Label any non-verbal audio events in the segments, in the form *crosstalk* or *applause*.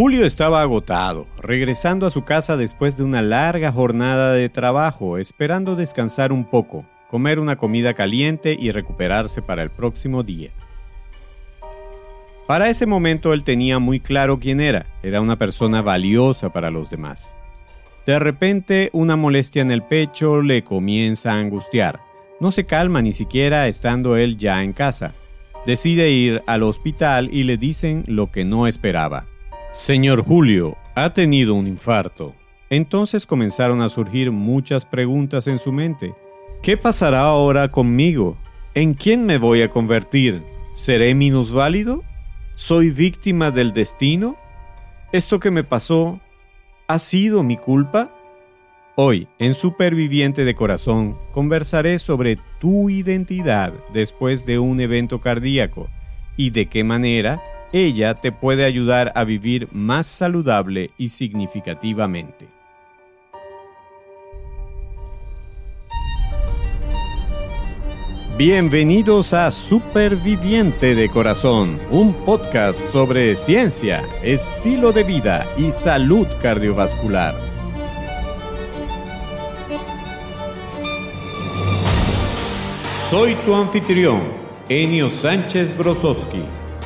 Julio estaba agotado, regresando a su casa después de una larga jornada de trabajo, esperando descansar un poco, comer una comida caliente y recuperarse para el próximo día. Para ese momento él tenía muy claro quién era, era una persona valiosa para los demás. De repente una molestia en el pecho le comienza a angustiar. No se calma ni siquiera estando él ya en casa. Decide ir al hospital y le dicen lo que no esperaba. Señor Julio, ha tenido un infarto. Entonces comenzaron a surgir muchas preguntas en su mente. ¿Qué pasará ahora conmigo? ¿En quién me voy a convertir? ¿Seré minusválido? ¿Soy víctima del destino? ¿Esto que me pasó ha sido mi culpa? Hoy, en Superviviente de Corazón, conversaré sobre tu identidad después de un evento cardíaco y de qué manera ella te puede ayudar a vivir más saludable y significativamente. Bienvenidos a Superviviente de Corazón, un podcast sobre ciencia, estilo de vida y salud cardiovascular. Soy tu anfitrión, Enio Sánchez Brososki,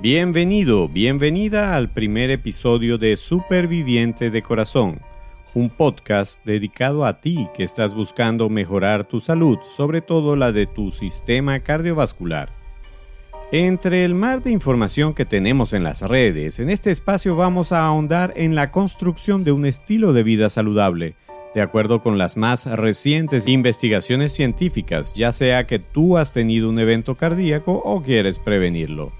Bienvenido, bienvenida al primer episodio de Superviviente de Corazón, un podcast dedicado a ti que estás buscando mejorar tu salud, sobre todo la de tu sistema cardiovascular. Entre el mar de información que tenemos en las redes, en este espacio vamos a ahondar en la construcción de un estilo de vida saludable, de acuerdo con las más recientes investigaciones científicas, ya sea que tú has tenido un evento cardíaco o quieres prevenirlo.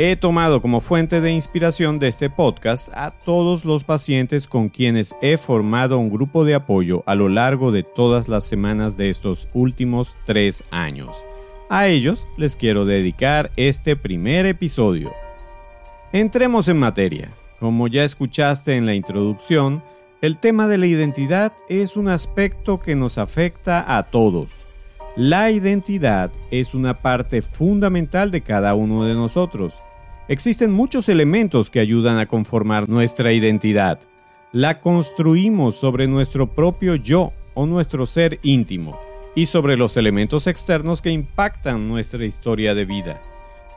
He tomado como fuente de inspiración de este podcast a todos los pacientes con quienes he formado un grupo de apoyo a lo largo de todas las semanas de estos últimos tres años. A ellos les quiero dedicar este primer episodio. Entremos en materia. Como ya escuchaste en la introducción, el tema de la identidad es un aspecto que nos afecta a todos. La identidad es una parte fundamental de cada uno de nosotros. Existen muchos elementos que ayudan a conformar nuestra identidad. La construimos sobre nuestro propio yo o nuestro ser íntimo y sobre los elementos externos que impactan nuestra historia de vida.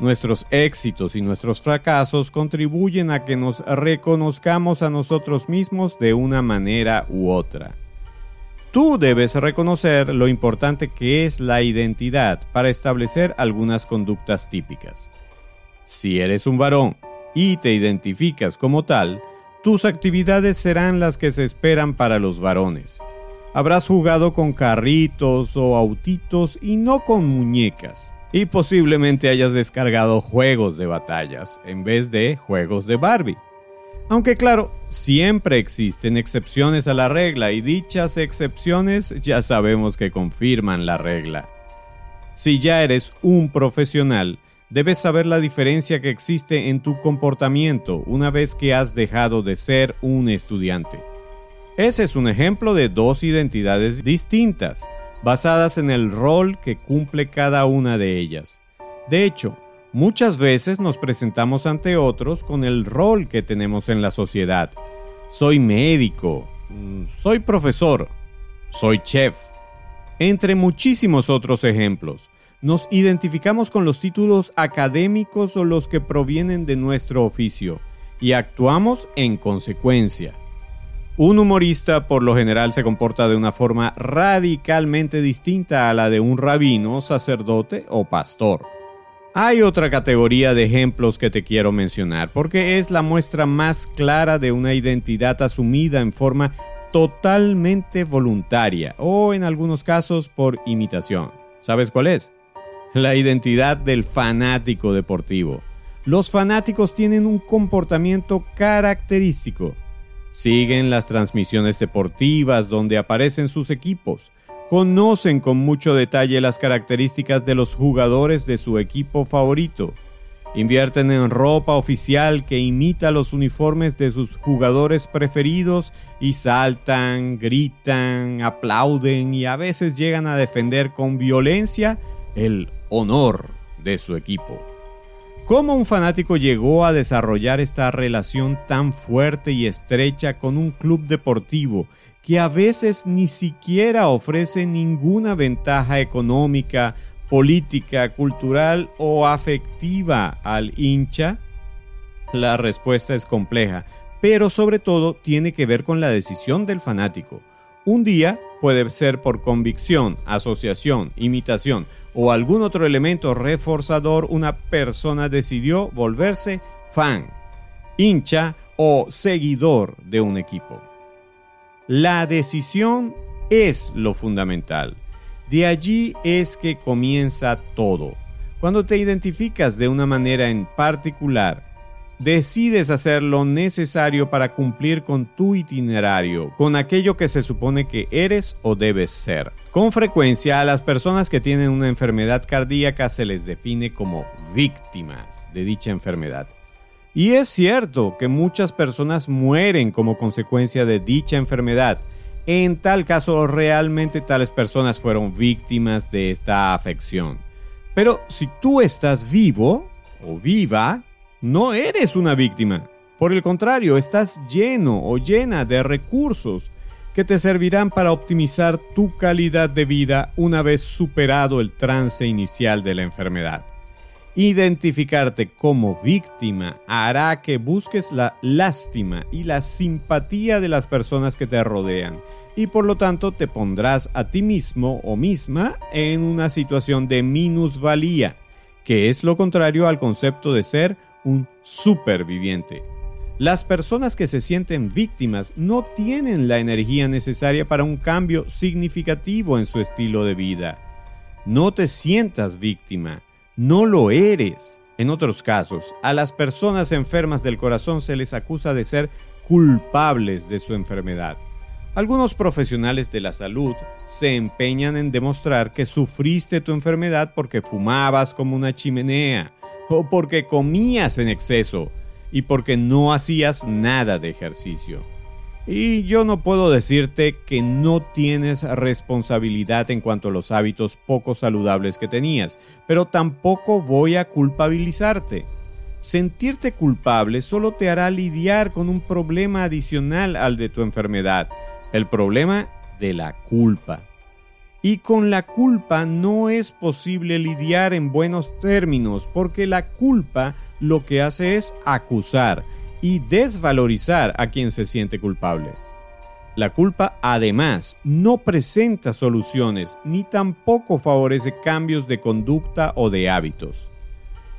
Nuestros éxitos y nuestros fracasos contribuyen a que nos reconozcamos a nosotros mismos de una manera u otra. Tú debes reconocer lo importante que es la identidad para establecer algunas conductas típicas. Si eres un varón y te identificas como tal, tus actividades serán las que se esperan para los varones. Habrás jugado con carritos o autitos y no con muñecas. Y posiblemente hayas descargado juegos de batallas en vez de juegos de Barbie. Aunque claro, siempre existen excepciones a la regla y dichas excepciones ya sabemos que confirman la regla. Si ya eres un profesional, debes saber la diferencia que existe en tu comportamiento una vez que has dejado de ser un estudiante. Ese es un ejemplo de dos identidades distintas, basadas en el rol que cumple cada una de ellas. De hecho, muchas veces nos presentamos ante otros con el rol que tenemos en la sociedad. Soy médico, soy profesor, soy chef, entre muchísimos otros ejemplos. Nos identificamos con los títulos académicos o los que provienen de nuestro oficio y actuamos en consecuencia. Un humorista por lo general se comporta de una forma radicalmente distinta a la de un rabino, sacerdote o pastor. Hay otra categoría de ejemplos que te quiero mencionar porque es la muestra más clara de una identidad asumida en forma totalmente voluntaria o en algunos casos por imitación. ¿Sabes cuál es? La identidad del fanático deportivo. Los fanáticos tienen un comportamiento característico Siguen las transmisiones deportivas donde aparecen sus equipos. Conocen con mucho detalle las características de los jugadores de su equipo favorito. Invierten en ropa oficial que imita los uniformes de sus jugadores preferidos y saltan, gritan, aplauden y a veces llegan a defender con violencia el honor de su equipo. ¿Cómo un fanático llegó a desarrollar esta relación tan fuerte y estrecha con un club deportivo que a veces ni siquiera ofrece ninguna ventaja económica, política, cultural o afectiva al hincha? La respuesta es compleja, pero sobre todo tiene que ver con la decisión del fanático. Un día puede ser por convicción, asociación, imitación o algún otro elemento reforzador, una persona decidió volverse fan, hincha o seguidor de un equipo. La decisión es lo fundamental. De allí es que comienza todo. Cuando te identificas de una manera en particular, decides hacer lo necesario para cumplir con tu itinerario, con aquello que se supone que eres o debes ser. Con frecuencia a las personas que tienen una enfermedad cardíaca se les define como víctimas de dicha enfermedad. Y es cierto que muchas personas mueren como consecuencia de dicha enfermedad. En tal caso, realmente tales personas fueron víctimas de esta afección. Pero si tú estás vivo o viva, no eres una víctima. Por el contrario, estás lleno o llena de recursos que te servirán para optimizar tu calidad de vida una vez superado el trance inicial de la enfermedad. Identificarte como víctima hará que busques la lástima y la simpatía de las personas que te rodean y por lo tanto te pondrás a ti mismo o misma en una situación de minusvalía, que es lo contrario al concepto de ser un superviviente. Las personas que se sienten víctimas no tienen la energía necesaria para un cambio significativo en su estilo de vida. No te sientas víctima, no lo eres. En otros casos, a las personas enfermas del corazón se les acusa de ser culpables de su enfermedad. Algunos profesionales de la salud se empeñan en demostrar que sufriste tu enfermedad porque fumabas como una chimenea, o porque comías en exceso y porque no hacías nada de ejercicio. Y yo no puedo decirte que no tienes responsabilidad en cuanto a los hábitos poco saludables que tenías, pero tampoco voy a culpabilizarte. Sentirte culpable solo te hará lidiar con un problema adicional al de tu enfermedad, el problema de la culpa. Y con la culpa no es posible lidiar en buenos términos porque la culpa lo que hace es acusar y desvalorizar a quien se siente culpable. La culpa además no presenta soluciones ni tampoco favorece cambios de conducta o de hábitos.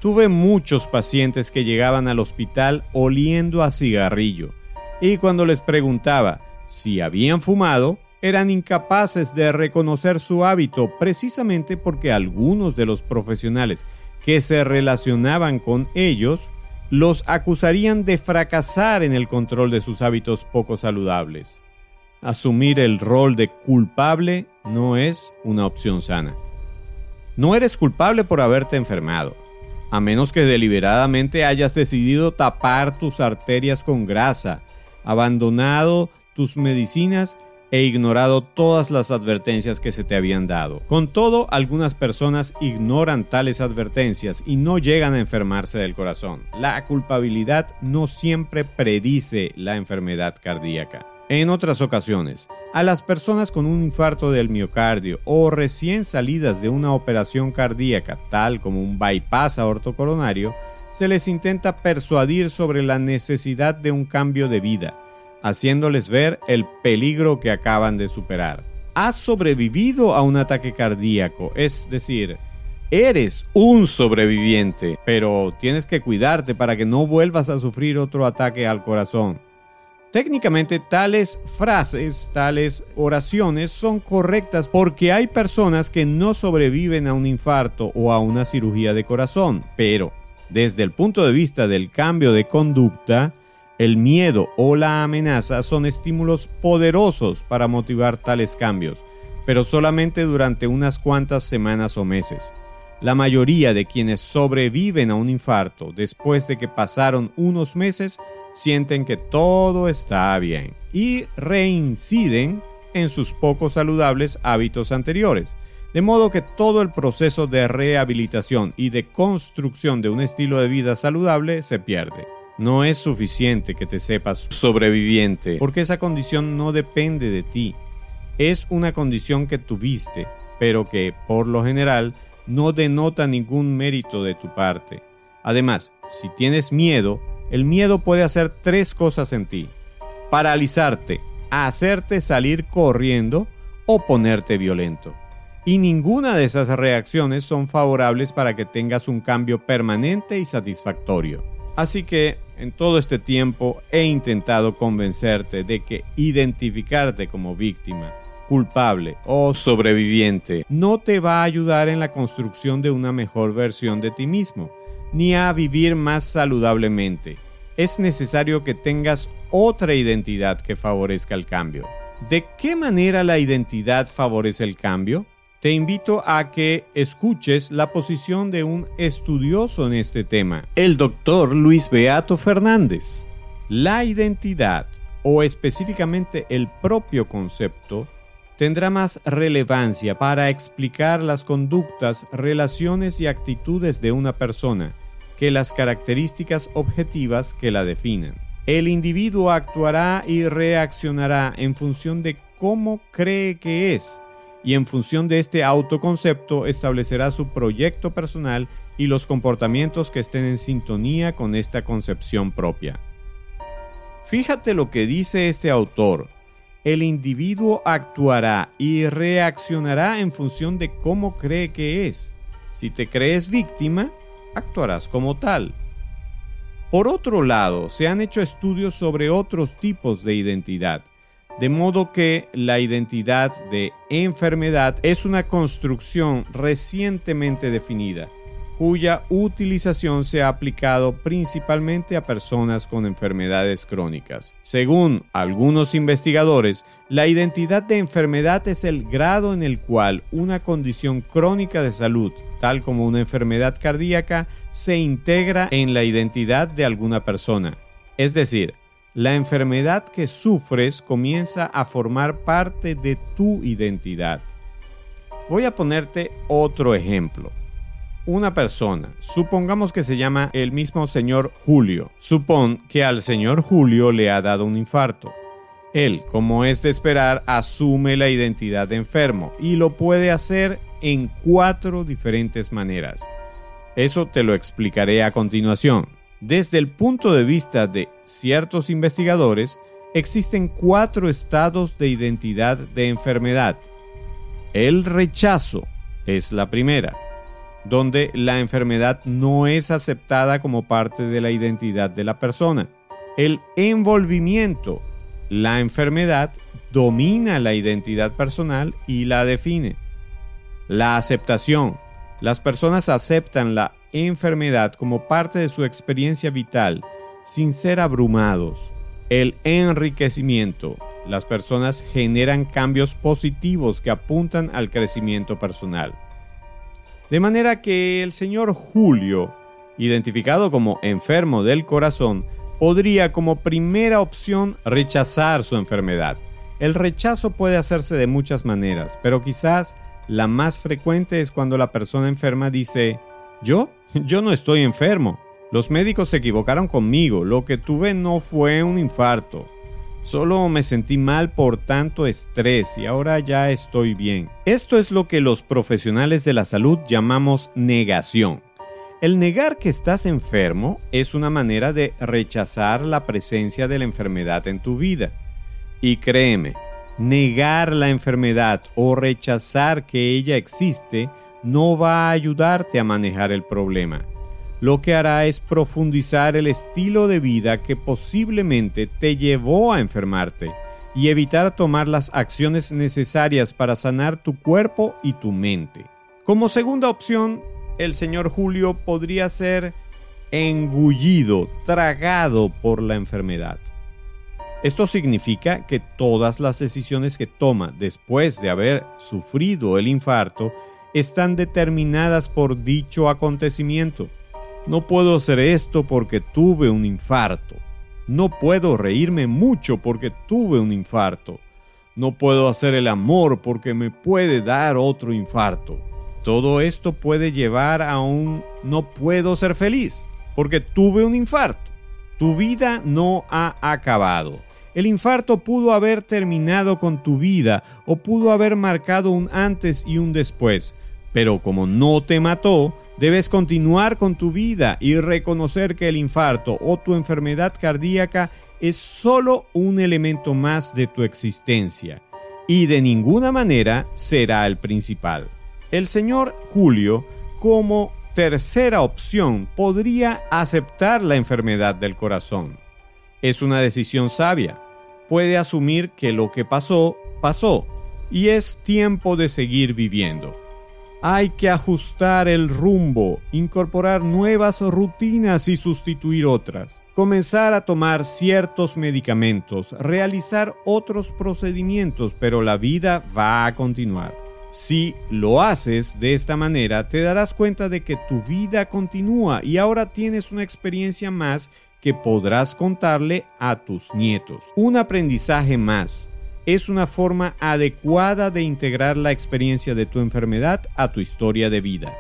Tuve muchos pacientes que llegaban al hospital oliendo a cigarrillo y cuando les preguntaba si habían fumado, eran incapaces de reconocer su hábito precisamente porque algunos de los profesionales que se relacionaban con ellos los acusarían de fracasar en el control de sus hábitos poco saludables. Asumir el rol de culpable no es una opción sana. No eres culpable por haberte enfermado, a menos que deliberadamente hayas decidido tapar tus arterias con grasa, abandonado tus medicinas e ignorado todas las advertencias que se te habían dado. Con todo, algunas personas ignoran tales advertencias y no llegan a enfermarse del corazón. La culpabilidad no siempre predice la enfermedad cardíaca. En otras ocasiones, a las personas con un infarto del miocardio o recién salidas de una operación cardíaca, tal como un bypass aortocoronario, se les intenta persuadir sobre la necesidad de un cambio de vida haciéndoles ver el peligro que acaban de superar. Has sobrevivido a un ataque cardíaco, es decir, eres un sobreviviente, pero tienes que cuidarte para que no vuelvas a sufrir otro ataque al corazón. Técnicamente tales frases, tales oraciones son correctas porque hay personas que no sobreviven a un infarto o a una cirugía de corazón, pero desde el punto de vista del cambio de conducta, El miedo o la amenaza son estímulos poderosos para motivar tales cambios, pero solamente durante unas cuantas semanas o meses. La mayoría de quienes sobreviven a un infarto después de que pasaron unos meses sienten que todo está bien y reinciden en sus poco saludables hábitos anteriores. De modo que todo el proceso de rehabilitación y de construcción de un estilo de vida saludable se pierde. No es suficiente que te sepas sobreviviente, porque esa condición no depende de ti. Es una condición que tuviste, pero que, por lo general, no denota ningún mérito de tu parte. Además, si tienes miedo, el miedo puede hacer tres cosas en ti. Paralizarte, hacerte salir corriendo o ponerte violento. Y ninguna de esas reacciones son favorables para que tengas un cambio permanente y satisfactorio. Así que en todo este tiempo he intentado convencerte de que identificarte como víctima culpable o sobreviviente no te va a ayudar en la construcción de una mejor versión de ti mismo, ni a vivir más saludablemente. Es necesario que tengas otra identidad que favorezca el cambio. ¿De qué manera la identidad favorece el cambio? Te invito a que escuches la posición de un estudioso en este tema, el doctor Luis Beato Fernández. La identidad, o específicamente el propio concepto, tendrá más relevancia para explicar las conductas, relaciones y actitudes de una persona que las características objetivas que la definen. El individuo actuará y reaccionará en función de cómo cree que es y en función de este autoconcepto establecerá su proyecto personal y los comportamientos que estén en sintonía con esta concepción propia. Fíjate lo que dice este autor el individuo actuará y reaccionará en función de cómo cree que es. Si te crees víctima, actuarás como tal. Por otro lado, se han hecho estudios sobre otros tipos de identidad, de modo que la identidad de enfermedad es una construcción recientemente definida cuya utilización se ha aplicado principalmente a personas con enfermedades crónicas. Según algunos investigadores, la identidad de enfermedad es el grado en el cual una condición crónica de salud, tal como una enfermedad cardíaca, se integra en la identidad de alguna persona. Es decir, la enfermedad que sufres comienza a formar parte de tu identidad. Voy a ponerte otro ejemplo una persona, supongamos que se llama el mismo señor Julio, supón que al señor Julio le ha dado un infarto. Él, como es de esperar, asume la identidad de enfermo y lo puede hacer en cuatro diferentes maneras. Eso te lo explicaré a continuación. Desde el punto de vista de ciertos investigadores, existen cuatro estados de identidad de enfermedad. El rechazo es la primera donde la enfermedad no es aceptada como parte de la identidad de la persona. El envolvimiento, la enfermedad domina la identidad personal y la define. La aceptación, las personas aceptan la enfermedad como parte de su experiencia vital sin ser abrumados. El enriquecimiento, las personas generan cambios positivos que apuntan al crecimiento personal. De manera que el señor Julio, identificado como enfermo del corazón, podría como primera opción rechazar su enfermedad. El rechazo puede hacerse de muchas maneras, pero quizás la más frecuente es cuando la persona enferma dice, yo, *laughs* yo no estoy enfermo. Los médicos se equivocaron conmigo, lo que tuve no fue un infarto. Solo me sentí mal por tanto estrés y ahora ya estoy bien. Esto es lo que los profesionales de la salud llamamos negación. El negar que estás enfermo es una manera de rechazar la presencia de la enfermedad en tu vida. Y créeme, negar la enfermedad o rechazar que ella existe no va a ayudarte a manejar el problema lo que hará es profundizar el estilo de vida que posiblemente te llevó a enfermarte y evitar tomar las acciones necesarias para sanar tu cuerpo y tu mente. Como segunda opción, el señor Julio podría ser engullido, tragado por la enfermedad. Esto significa que todas las decisiones que toma después de haber sufrido el infarto están determinadas por dicho acontecimiento. No puedo hacer esto porque tuve un infarto. No puedo reírme mucho porque tuve un infarto. No puedo hacer el amor porque me puede dar otro infarto. Todo esto puede llevar a un no puedo ser feliz porque tuve un infarto. Tu vida no ha acabado. El infarto pudo haber terminado con tu vida o pudo haber marcado un antes y un después, pero como no te mató, debes continuar con tu vida y reconocer que el infarto o tu enfermedad cardíaca es solo un elemento más de tu existencia y de ninguna manera será el principal. El señor Julio, como tercera opción, podría aceptar la enfermedad del corazón. Es una decisión sabia. Puede asumir que lo que pasó, pasó, y es tiempo de seguir viviendo. Hay que ajustar el rumbo, incorporar nuevas rutinas y sustituir otras, comenzar a tomar ciertos medicamentos, realizar otros procedimientos, pero la vida va a continuar. Si lo haces de esta manera, te darás cuenta de que tu vida continúa y ahora tienes una experiencia más que podrás contarle a tus nietos. Un aprendizaje más. Es una forma adecuada de integrar la experiencia de tu enfermedad a tu historia de vida.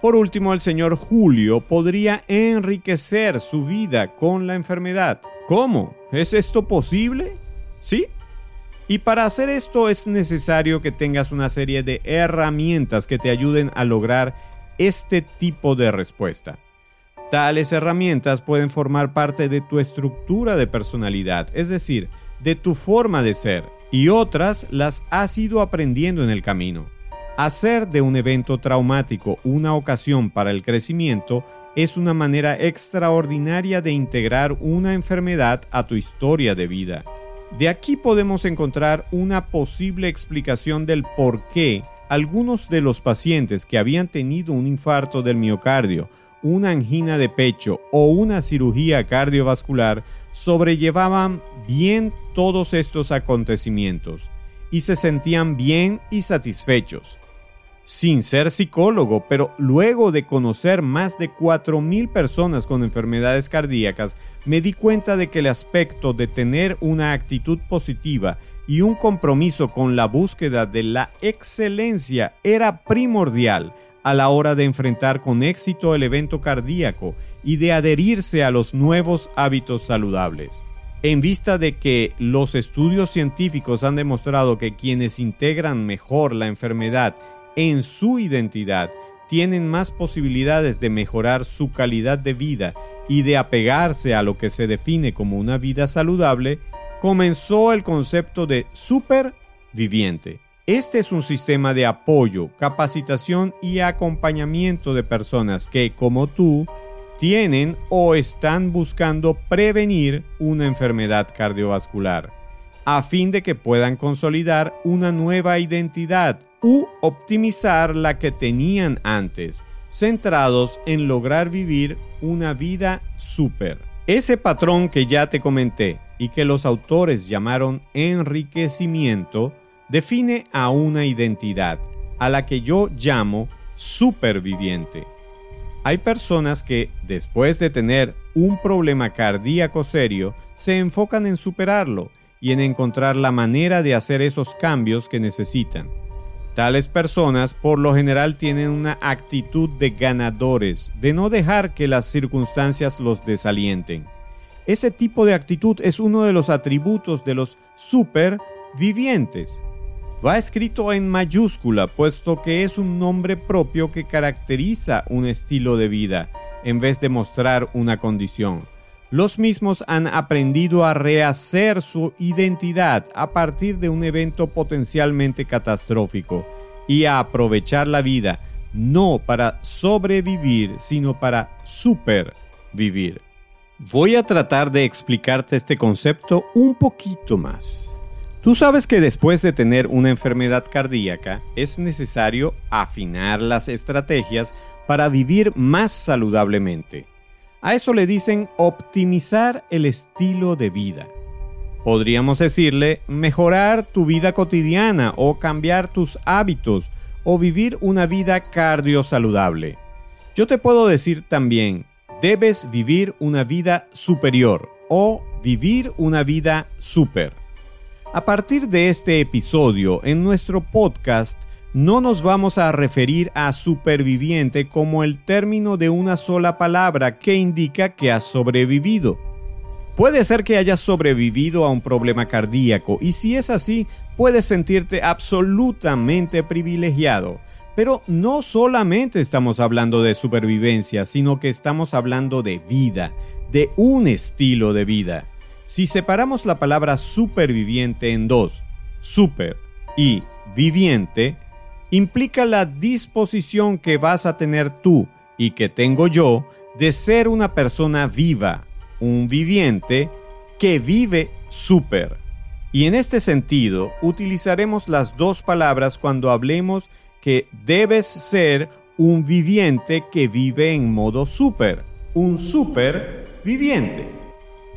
Por último, el señor Julio podría enriquecer su vida con la enfermedad. ¿Cómo? ¿Es esto posible? Sí, y para hacer esto es necesario que tengas una serie de herramientas que te ayuden a lograr este tipo de respuesta. Tales herramientas pueden formar parte de tu estructura de personalidad, es decir, de tu forma de ser, y otras las has ido aprendiendo en el camino. Hacer de un evento traumático una ocasión para el crecimiento es una manera extraordinaria de integrar una enfermedad a tu historia de vida. De aquí podemos encontrar una posible explicación del por qué algunos de los pacientes que habían tenido un infarto del miocardio, una angina de pecho o una cirugía cardiovascular sobrellevaban bien todos estos acontecimientos y se sentían bien y satisfechos sin ser psicólogo, pero luego de conocer más de 4.000 personas con enfermedades cardíacas, me di cuenta de que el aspecto de tener una actitud positiva y un compromiso con la búsqueda de la excelencia era primordial a la hora de enfrentar con éxito el evento cardíaco y de adherirse a los nuevos hábitos saludables. En vista de que los estudios científicos han demostrado que quienes integran mejor la enfermedad en su identidad tienen más posibilidades de mejorar su calidad de vida y de apegarse a lo que se define como una vida saludable, comenzó el concepto de superviviente. Este es un sistema de apoyo, capacitación y acompañamiento de personas que, como tú, tienen o están buscando prevenir una enfermedad cardiovascular, a fin de que puedan consolidar una nueva identidad u optimizar la que tenían antes, centrados en lograr vivir una vida súper. Ese patrón que ya te comenté y que los autores llamaron enriquecimiento, define a una identidad, a la que yo llamo superviviente. Hay personas que, después de tener un problema cardíaco serio, se enfocan en superarlo y en encontrar la manera de hacer esos cambios que necesitan. Tales personas por lo general tienen una actitud de ganadores, de no dejar que las circunstancias los desalienten. Ese tipo de actitud es uno de los atributos de los supervivientes. Va escrito en mayúscula, puesto que es un nombre propio que caracteriza un estilo de vida, en vez de mostrar una condición los mismos han aprendido a rehacer su identidad a partir de un evento potencialmente catastrófico y a aprovechar la vida no para sobrevivir, sino para supervivir. Voy a tratar de explicarte este concepto un poquito más. Tú sabes que después de tener una enfermedad cardíaca es necesario afinar las estrategias para vivir más saludablemente. A eso le dicen optimizar el estilo de vida. Podríamos decirle mejorar tu vida cotidiana o cambiar tus hábitos o vivir una vida cardiosaludable. Yo te puedo decir también, debes vivir una vida superior o vivir una vida super. A partir de este episodio, en nuestro podcast, no nos vamos a referir a superviviente como el término de una sola palabra que indica que has sobrevivido. Puede ser que hayas sobrevivido a un problema cardíaco y si es así, puedes sentirte absolutamente privilegiado. Pero no solamente estamos hablando de supervivencia, sino que estamos hablando de vida, de un estilo de vida. Si separamos la palabra superviviente en dos, super y viviente, implica la disposición que vas a tener tú y que tengo yo de ser una persona viva, un viviente que vive súper. Y en este sentido, utilizaremos las dos palabras cuando hablemos que debes ser un viviente que vive en modo súper, un super viviente.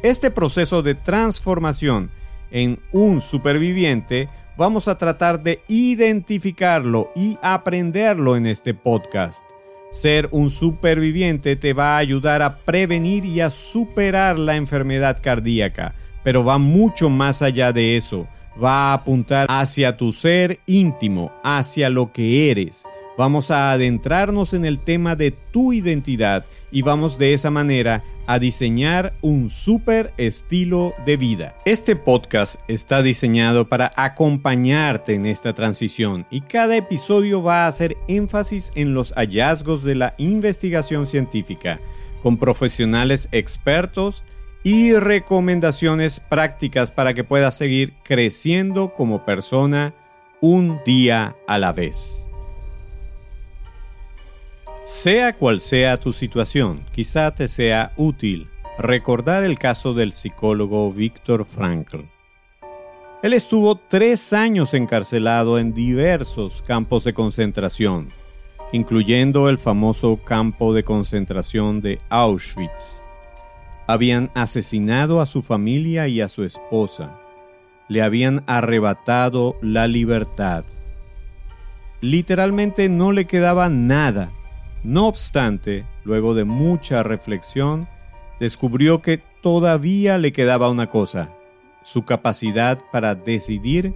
Este proceso de transformación en un superviviente vamos a tratar de identificarlo y aprenderlo en este podcast. Ser un superviviente te va a ayudar a prevenir y a superar la enfermedad cardíaca, pero va mucho más allá de eso. Va a apuntar hacia tu ser íntimo, hacia lo que eres. Vamos a adentrarnos en el tema de tu identidad y vamos de esa manera a diseñar un super estilo de vida. Este podcast está diseñado para acompañarte en esta transición y cada episodio va a hacer énfasis en los hallazgos de la investigación científica con profesionales expertos y recomendaciones prácticas para que puedas seguir creciendo como persona un día a la vez. Sea cual sea tu situación, quizá te sea útil recordar el caso del psicólogo Viktor Frankl. Él estuvo tres años encarcelado en diversos campos de concentración, incluyendo el famoso campo de concentración de Auschwitz. Habían asesinado a su familia y a su esposa. Le habían arrebatado la libertad. Literalmente no le quedaba nada no obstante, luego de mucha reflexión, descubrió que todavía le quedaba una cosa, su capacidad para decidir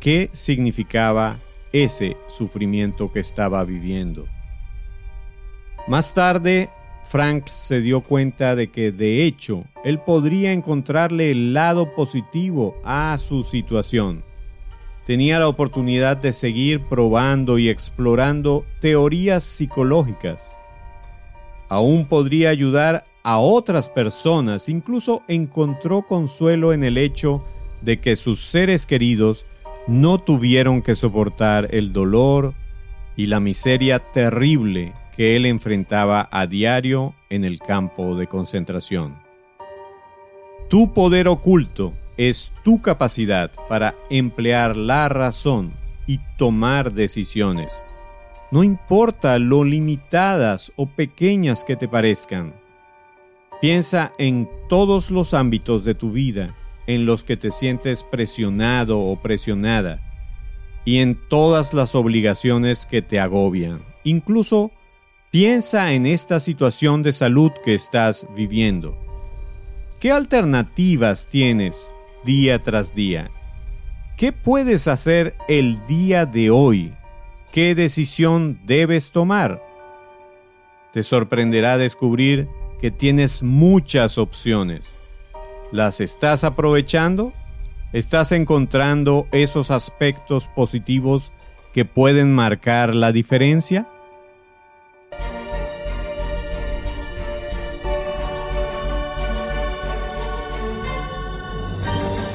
qué significaba ese sufrimiento que estaba viviendo. Más tarde, Frank se dio cuenta de que de hecho él podría encontrarle el lado positivo a su situación tenía la oportunidad de seguir probando y explorando teorías psicológicas. Aún podría ayudar a otras personas, incluso encontró consuelo en el hecho de que sus seres queridos no tuvieron que soportar el dolor y la miseria terrible que él enfrentaba a diario en el campo de concentración. Tu poder oculto es tu capacidad para emplear la razón y tomar decisiones. No importa lo limitadas o pequeñas que te parezcan. Piensa en todos los ámbitos de tu vida en los que te sientes presionado o presionada y en todas las obligaciones que te agobian. Incluso piensa en esta situación de salud que estás viviendo. ¿Qué alternativas tienes día tras día. ¿Qué puedes hacer el día de hoy? ¿Qué decisión debes tomar? Te sorprenderá descubrir que tienes muchas opciones. ¿Las estás aprovechando? ¿Estás encontrando esos aspectos positivos que pueden marcar la diferencia?